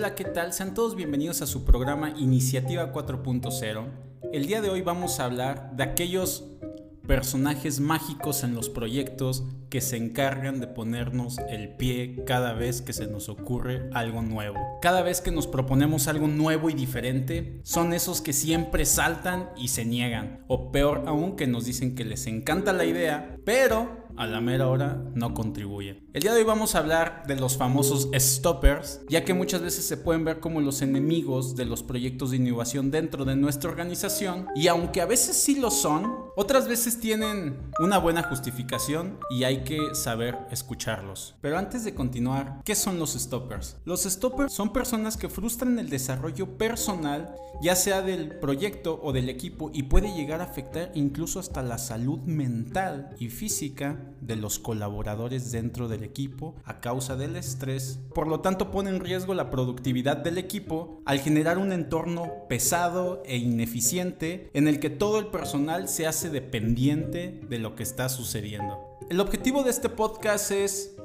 Hola, ¿qué tal? Sean todos bienvenidos a su programa Iniciativa 4.0. El día de hoy vamos a hablar de aquellos personajes mágicos en los proyectos que se encargan de ponernos el pie cada vez que se nos ocurre algo nuevo. Cada vez que nos proponemos algo nuevo y diferente, son esos que siempre saltan y se niegan. O peor aún, que nos dicen que les encanta la idea, pero a la mera hora no contribuyen. El día de hoy vamos a hablar de los famosos stoppers, ya que muchas veces se pueden ver como los enemigos de los proyectos de innovación dentro de nuestra organización y aunque a veces sí lo son, otras veces tienen una buena justificación y hay que saber escucharlos. Pero antes de continuar, ¿qué son los stoppers? Los stoppers son personas que frustran el desarrollo personal, ya sea del proyecto o del equipo, y puede llegar a afectar incluso hasta la salud mental y física de los colaboradores dentro del equipo a causa del estrés. Por lo tanto, pone en riesgo la productividad del equipo al generar un entorno pesado e ineficiente en el que todo el personal se hace dependiente de lo que está sucediendo. El objetivo de este podcast es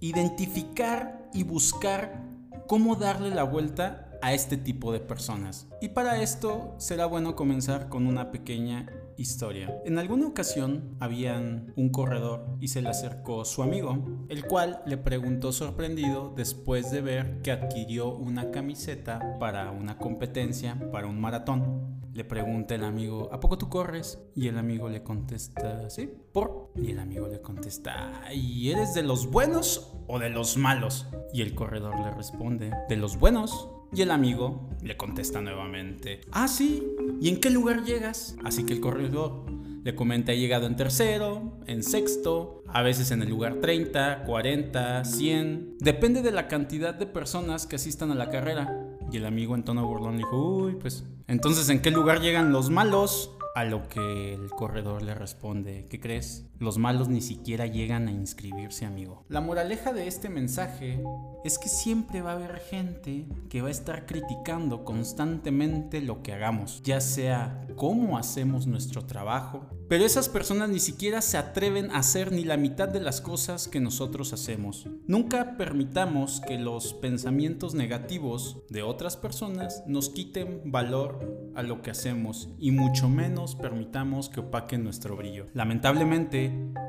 identificar y buscar cómo darle la vuelta a este tipo de personas. Y para esto será bueno comenzar con una pequeña historia. En alguna ocasión habían un corredor y se le acercó su amigo, el cual le preguntó sorprendido después de ver que adquirió una camiseta para una competencia, para un maratón. Le pregunta el amigo, ¿a poco tú corres? Y el amigo le contesta, sí, por. Y el amigo le contesta, ¿y eres de los buenos o de los malos? Y el corredor le responde, de los buenos. Y el amigo le contesta nuevamente, ah, sí, ¿y en qué lugar llegas? Así que el corredor le comenta, he llegado en tercero, en sexto, a veces en el lugar 30, 40, 100. Depende de la cantidad de personas que asistan a la carrera. Y el amigo en tono burlón dijo, uy, pues, entonces, ¿en qué lugar llegan los malos? A lo que el corredor le responde, ¿qué crees? Los malos ni siquiera llegan a inscribirse, amigo. La moraleja de este mensaje es que siempre va a haber gente que va a estar criticando constantemente lo que hagamos, ya sea cómo hacemos nuestro trabajo, pero esas personas ni siquiera se atreven a hacer ni la mitad de las cosas que nosotros hacemos. Nunca permitamos que los pensamientos negativos de otras personas nos quiten valor a lo que hacemos y mucho menos permitamos que opaquen nuestro brillo. Lamentablemente,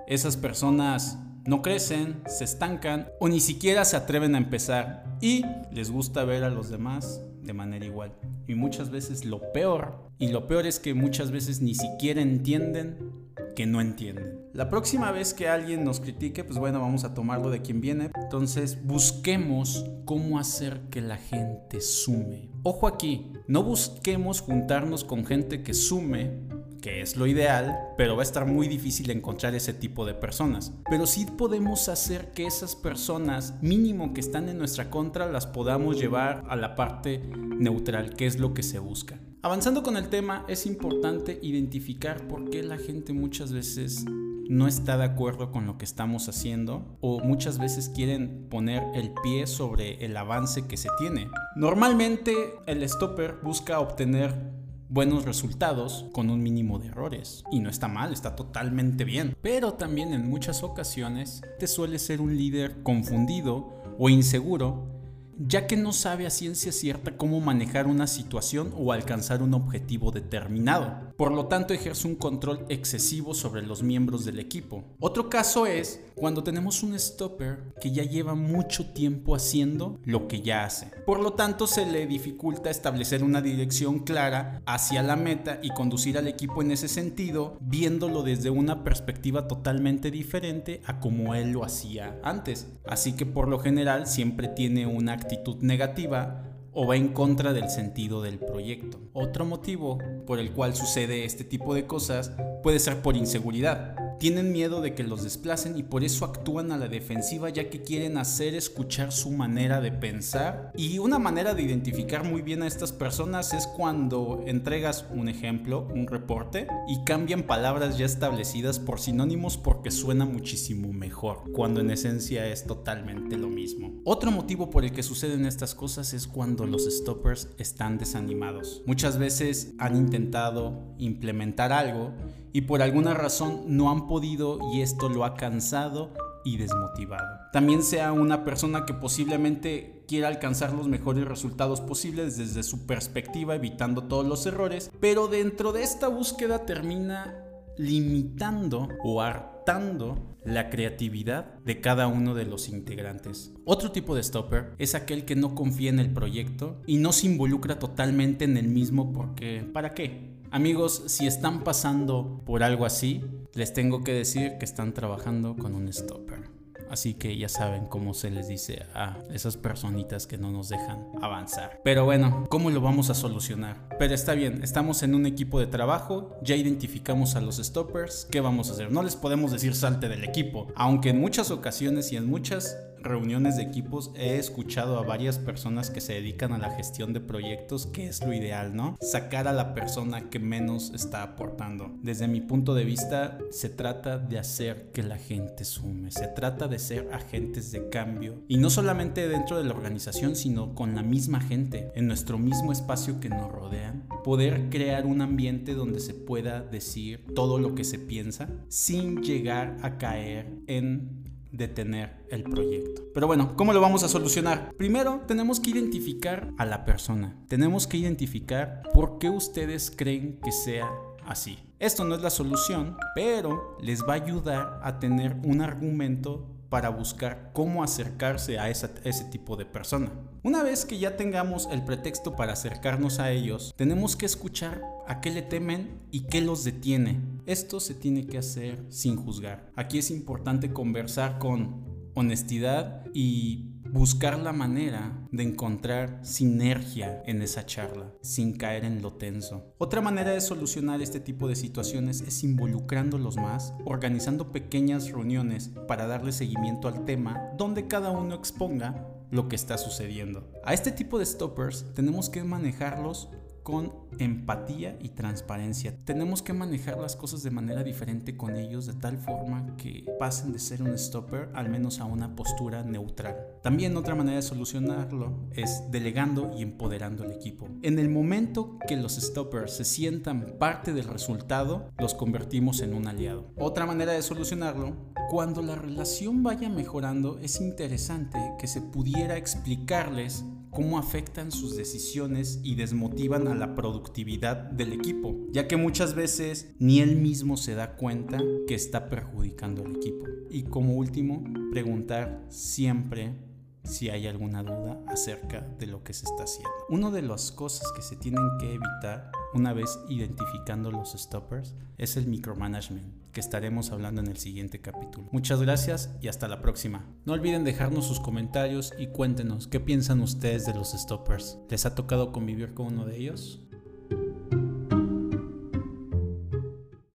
esas personas no crecen, se estancan o ni siquiera se atreven a empezar y les gusta ver a los demás de manera igual. Y muchas veces lo peor, y lo peor es que muchas veces ni siquiera entienden que no entienden. La próxima vez que alguien nos critique, pues bueno, vamos a tomarlo de quien viene. Entonces, busquemos cómo hacer que la gente sume. Ojo aquí, no busquemos juntarnos con gente que sume que es lo ideal, pero va a estar muy difícil encontrar ese tipo de personas. Pero sí podemos hacer que esas personas, mínimo que están en nuestra contra, las podamos llevar a la parte neutral, que es lo que se busca. Avanzando con el tema, es importante identificar por qué la gente muchas veces no está de acuerdo con lo que estamos haciendo o muchas veces quieren poner el pie sobre el avance que se tiene. Normalmente el stopper busca obtener buenos resultados con un mínimo de errores. Y no está mal, está totalmente bien. Pero también en muchas ocasiones te suele ser un líder confundido o inseguro ya que no sabe a ciencia cierta cómo manejar una situación o alcanzar un objetivo determinado. Por lo tanto, ejerce un control excesivo sobre los miembros del equipo. Otro caso es cuando tenemos un stopper que ya lleva mucho tiempo haciendo lo que ya hace. Por lo tanto, se le dificulta establecer una dirección clara hacia la meta y conducir al equipo en ese sentido, viéndolo desde una perspectiva totalmente diferente a como él lo hacía antes. Así que por lo general siempre tiene una actitud negativa o va en contra del sentido del proyecto. Otro motivo por el cual sucede este tipo de cosas puede ser por inseguridad. Tienen miedo de que los desplacen y por eso actúan a la defensiva ya que quieren hacer escuchar su manera de pensar. Y una manera de identificar muy bien a estas personas es cuando entregas un ejemplo, un reporte, y cambian palabras ya establecidas por sinónimos porque suena muchísimo mejor, cuando en esencia es totalmente lo mismo. Otro motivo por el que suceden estas cosas es cuando los stoppers están desanimados. Muchas veces han intentado implementar algo y por alguna razón no han podido y esto lo ha cansado y desmotivado. También sea una persona que posiblemente quiera alcanzar los mejores resultados posibles desde su perspectiva, evitando todos los errores, pero dentro de esta búsqueda termina limitando o hartando la creatividad de cada uno de los integrantes. Otro tipo de stopper es aquel que no confía en el proyecto y no se involucra totalmente en el mismo porque ¿para qué? Amigos, si están pasando por algo así, les tengo que decir que están trabajando con un stopper. Así que ya saben cómo se les dice a esas personitas que no nos dejan avanzar. Pero bueno, ¿cómo lo vamos a solucionar? Pero está bien, estamos en un equipo de trabajo, ya identificamos a los stoppers, ¿qué vamos a hacer? No les podemos decir salte del equipo, aunque en muchas ocasiones y en muchas reuniones de equipos he escuchado a varias personas que se dedican a la gestión de proyectos, que es lo ideal, ¿no? Sacar a la persona que menos está aportando. Desde mi punto de vista, se trata de hacer que la gente sume, se trata de ser agentes de cambio y no solamente dentro de la organización, sino con la misma gente, en nuestro mismo espacio que nos rodean, poder crear un ambiente donde se pueda decir todo lo que se piensa sin llegar a caer en detener el proyecto. Pero bueno, ¿cómo lo vamos a solucionar? Primero, tenemos que identificar a la persona. Tenemos que identificar por qué ustedes creen que sea así. Esto no es la solución, pero les va a ayudar a tener un argumento para buscar cómo acercarse a ese tipo de persona. Una vez que ya tengamos el pretexto para acercarnos a ellos, tenemos que escuchar a qué le temen y qué los detiene. Esto se tiene que hacer sin juzgar. Aquí es importante conversar con honestidad y buscar la manera de encontrar sinergia en esa charla, sin caer en lo tenso. Otra manera de solucionar este tipo de situaciones es involucrándolos más, organizando pequeñas reuniones para darle seguimiento al tema donde cada uno exponga lo que está sucediendo. A este tipo de stoppers tenemos que manejarlos con empatía y transparencia. Tenemos que manejar las cosas de manera diferente con ellos de tal forma que pasen de ser un stopper al menos a una postura neutral. También otra manera de solucionarlo es delegando y empoderando al equipo. En el momento que los stoppers se sientan parte del resultado, los convertimos en un aliado. Otra manera de solucionarlo, cuando la relación vaya mejorando, es interesante que se pudiera explicarles cómo afectan sus decisiones y desmotivan a la productividad del equipo, ya que muchas veces ni él mismo se da cuenta que está perjudicando al equipo. Y como último, preguntar siempre si hay alguna duda acerca de lo que se está haciendo. Una de las cosas que se tienen que evitar una vez identificando los stoppers es el micromanagement, que estaremos hablando en el siguiente capítulo. Muchas gracias y hasta la próxima. No olviden dejarnos sus comentarios y cuéntenos qué piensan ustedes de los stoppers. ¿Les ha tocado convivir con uno de ellos?